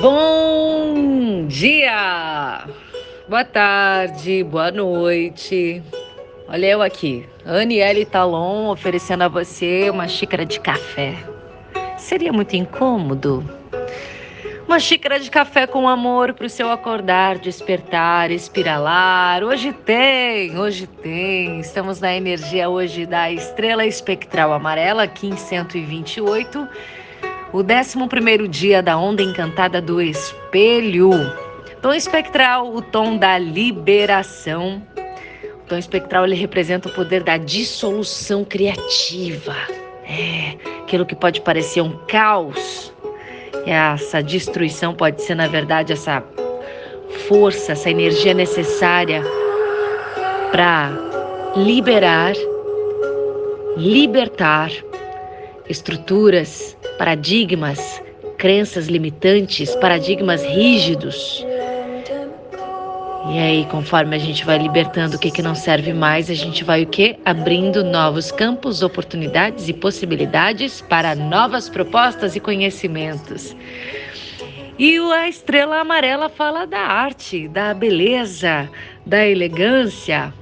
Bom dia! Boa tarde, boa noite. Olha eu aqui, Aniele Talon, oferecendo a você uma xícara de café. Seria muito incômodo? Uma xícara de café com amor para o seu acordar, despertar, espiralar. Hoje tem, hoje tem. Estamos na energia hoje da estrela espectral amarela, Kim 128, o 11 dia da onda encantada do espelho. Tom espectral, o tom da liberação. O tom espectral ele representa o poder da dissolução criativa. É, aquilo que pode parecer um caos essa destruição pode ser, na verdade, essa força, essa energia necessária para liberar, libertar estruturas, paradigmas, crenças limitantes, paradigmas rígidos e aí, conforme a gente vai libertando o que, que não serve mais, a gente vai o quê? Abrindo novos campos, oportunidades e possibilidades para novas propostas e conhecimentos. E a estrela amarela fala da arte, da beleza, da elegância,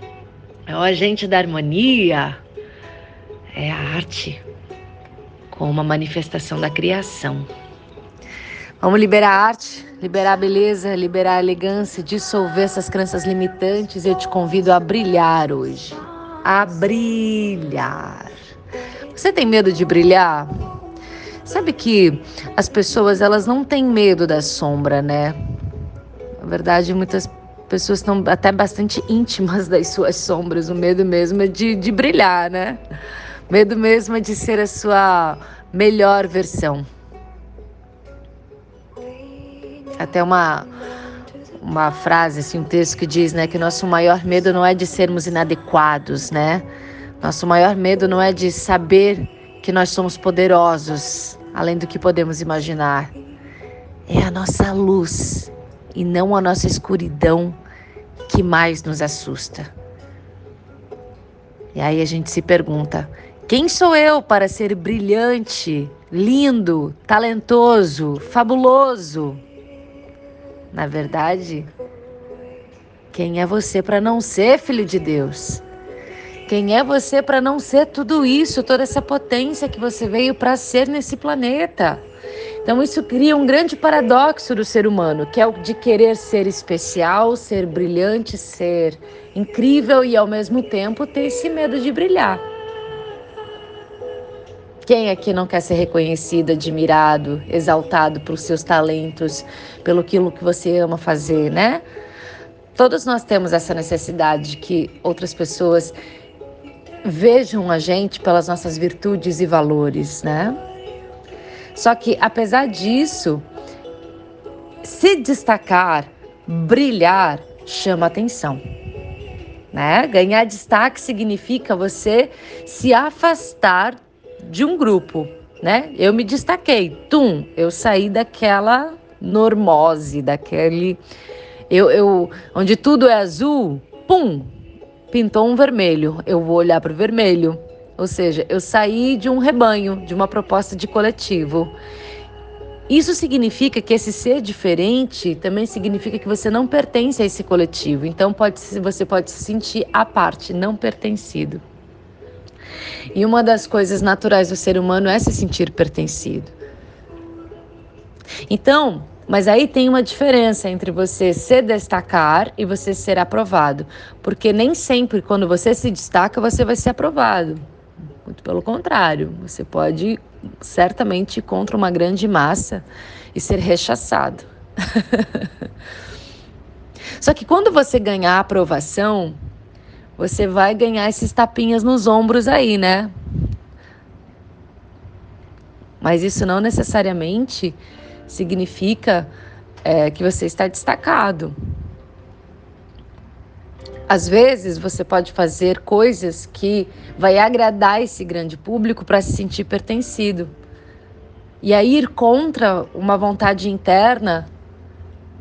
é o agente da harmonia, é a arte como uma manifestação da criação. Vamos liberar a arte, liberar a beleza, liberar a elegância, dissolver essas crenças limitantes. Eu te convido a brilhar hoje. A brilhar. Você tem medo de brilhar? Sabe que as pessoas elas não têm medo da sombra, né? Na verdade, muitas pessoas estão até bastante íntimas das suas sombras. O medo mesmo é de, de brilhar, né? Medo mesmo é de ser a sua melhor versão até uma uma frase, assim, um texto que diz, né, que nosso maior medo não é de sermos inadequados, né? Nosso maior medo não é de saber que nós somos poderosos, além do que podemos imaginar. É a nossa luz e não a nossa escuridão que mais nos assusta. E aí a gente se pergunta: quem sou eu para ser brilhante, lindo, talentoso, fabuloso? Na verdade, quem é você para não ser filho de Deus? Quem é você para não ser tudo isso, toda essa potência que você veio para ser nesse planeta? Então, isso cria um grande paradoxo do ser humano, que é o de querer ser especial, ser brilhante, ser incrível e ao mesmo tempo ter esse medo de brilhar. Quem aqui não quer ser reconhecido, admirado, exaltado pelos seus talentos, pelo que você ama fazer, né? Todos nós temos essa necessidade de que outras pessoas vejam a gente pelas nossas virtudes e valores, né? Só que apesar disso, se destacar, brilhar, chama atenção. Né? Ganhar destaque significa você se afastar de um grupo, né? Eu me destaquei, tum, eu saí daquela normose, daquele eu, eu onde tudo é azul, pum, pintou um vermelho. Eu vou olhar para o vermelho. Ou seja, eu saí de um rebanho, de uma proposta de coletivo. Isso significa que esse ser diferente também significa que você não pertence a esse coletivo. Então pode, você pode se sentir à parte, não pertencido. E uma das coisas naturais do ser humano é se sentir pertencido. Então, mas aí tem uma diferença entre você se destacar e você ser aprovado, porque nem sempre quando você se destaca você vai ser aprovado. Muito pelo contrário, você pode certamente ir contra uma grande massa e ser rechaçado. Só que quando você ganhar aprovação, você vai ganhar esses tapinhas nos ombros aí, né? Mas isso não necessariamente significa é, que você está destacado. Às vezes você pode fazer coisas que vai agradar esse grande público para se sentir pertencido. E aí ir contra uma vontade interna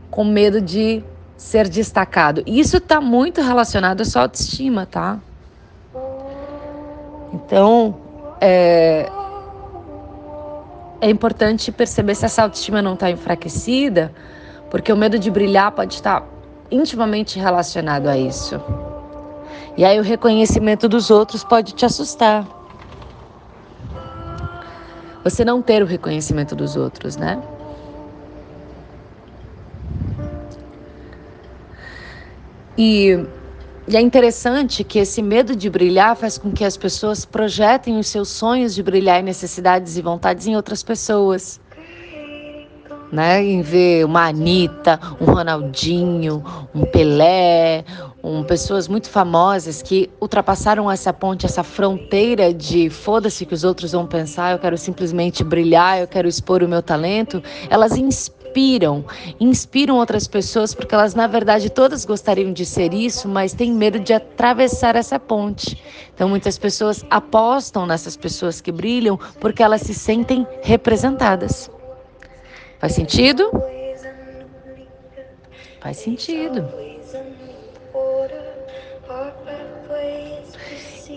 com medo de ser destacado. Isso está muito relacionado à sua autoestima, tá? Então, é, é importante perceber se essa autoestima não está enfraquecida, porque o medo de brilhar pode estar intimamente relacionado a isso. E aí o reconhecimento dos outros pode te assustar. Você não ter o reconhecimento dos outros, né? E, e, é interessante que esse medo de brilhar faz com que as pessoas projetem os seus sonhos de brilhar e necessidades e vontades em outras pessoas. Né? Em ver uma Anitta, um Ronaldinho, um Pelé, um, pessoas muito famosas que ultrapassaram essa ponte, essa fronteira de foda-se que os outros vão pensar, eu quero simplesmente brilhar, eu quero expor o meu talento. Elas inspiram inspiram, inspiram outras pessoas porque elas na verdade todas gostariam de ser isso, mas têm medo de atravessar essa ponte. Então muitas pessoas apostam nessas pessoas que brilham porque elas se sentem representadas. Faz sentido? Faz sentido.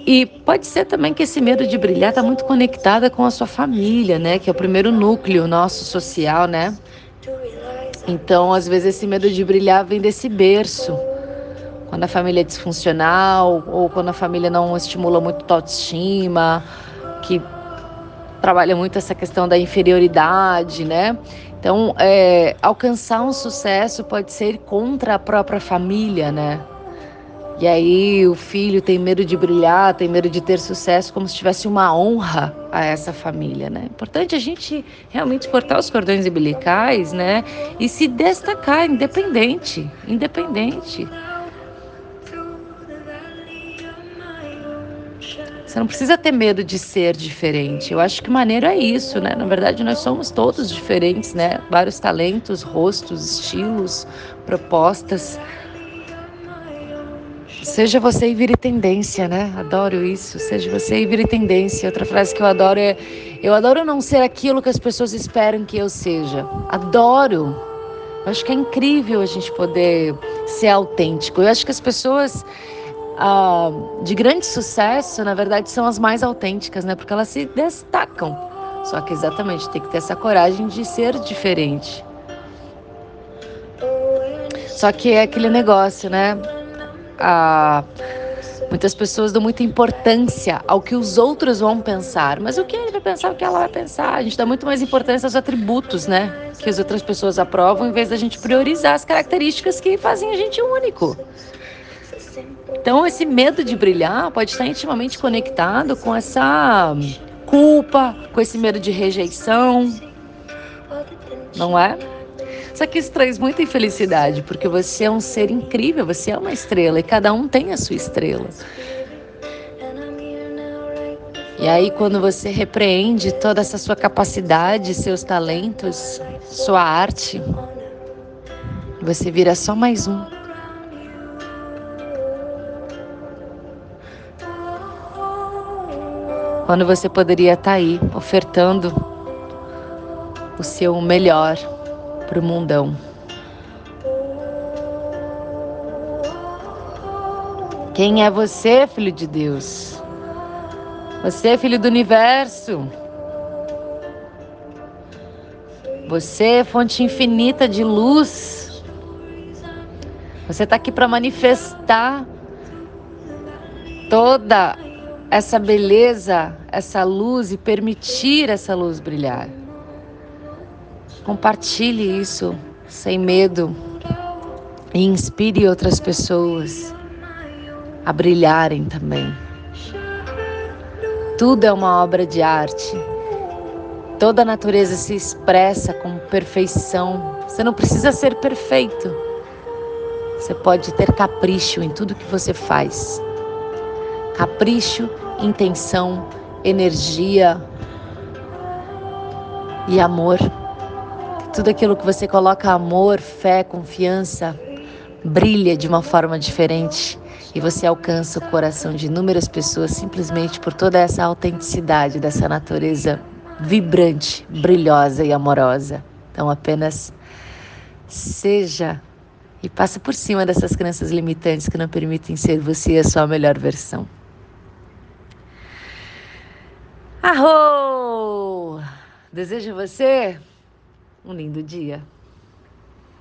E pode ser também que esse medo de brilhar está muito conectada com a sua família, né? Que é o primeiro núcleo nosso social, né? Então, às vezes, esse medo de brilhar vem desse berço. Quando a família é disfuncional, ou quando a família não estimula muito a autoestima, que trabalha muito essa questão da inferioridade, né? Então, é, alcançar um sucesso pode ser contra a própria família, né? E aí o filho tem medo de brilhar, tem medo de ter sucesso, como se tivesse uma honra a essa família, né? Importante a gente realmente cortar os cordões umbilicais, né? E se destacar, independente, independente. Você não precisa ter medo de ser diferente. Eu acho que maneiro é isso, né? Na verdade, nós somos todos diferentes, né? Vários talentos, rostos, estilos, propostas. Seja você e vire tendência, né? Adoro isso. Seja você e vire tendência. Outra frase que eu adoro é: Eu adoro não ser aquilo que as pessoas esperam que eu seja. Adoro. Eu acho que é incrível a gente poder ser autêntico. Eu acho que as pessoas ah, de grande sucesso, na verdade, são as mais autênticas, né? Porque elas se destacam. Só que exatamente tem que ter essa coragem de ser diferente. Só que é aquele negócio, né? Muitas pessoas dão muita importância ao que os outros vão pensar, mas o que ele vai pensar, o que ela vai pensar? A gente dá muito mais importância aos atributos, né? Que as outras pessoas aprovam, em vez da gente priorizar as características que fazem a gente único. Então, esse medo de brilhar pode estar intimamente conectado com essa culpa, com esse medo de rejeição, não é? Só que isso traz muita infelicidade, porque você é um ser incrível, você é uma estrela e cada um tem a sua estrela. E aí, quando você repreende toda essa sua capacidade, seus talentos, sua arte, você vira só mais um. Quando você poderia estar aí ofertando o seu melhor para o mundão. Quem é você, filho de Deus? Você filho do universo. Você fonte infinita de luz. Você está aqui para manifestar toda essa beleza, essa luz e permitir essa luz brilhar. Compartilhe isso sem medo e inspire outras pessoas a brilharem também. Tudo é uma obra de arte. Toda a natureza se expressa com perfeição. Você não precisa ser perfeito. Você pode ter capricho em tudo que você faz. Capricho, intenção, energia e amor. Tudo aquilo que você coloca amor, fé, confiança, brilha de uma forma diferente e você alcança o coração de inúmeras pessoas simplesmente por toda essa autenticidade dessa natureza vibrante, brilhosa e amorosa. Então apenas seja e passe por cima dessas crenças limitantes que não permitem ser você a sua melhor versão. Arro! Desejo você um lindo dia.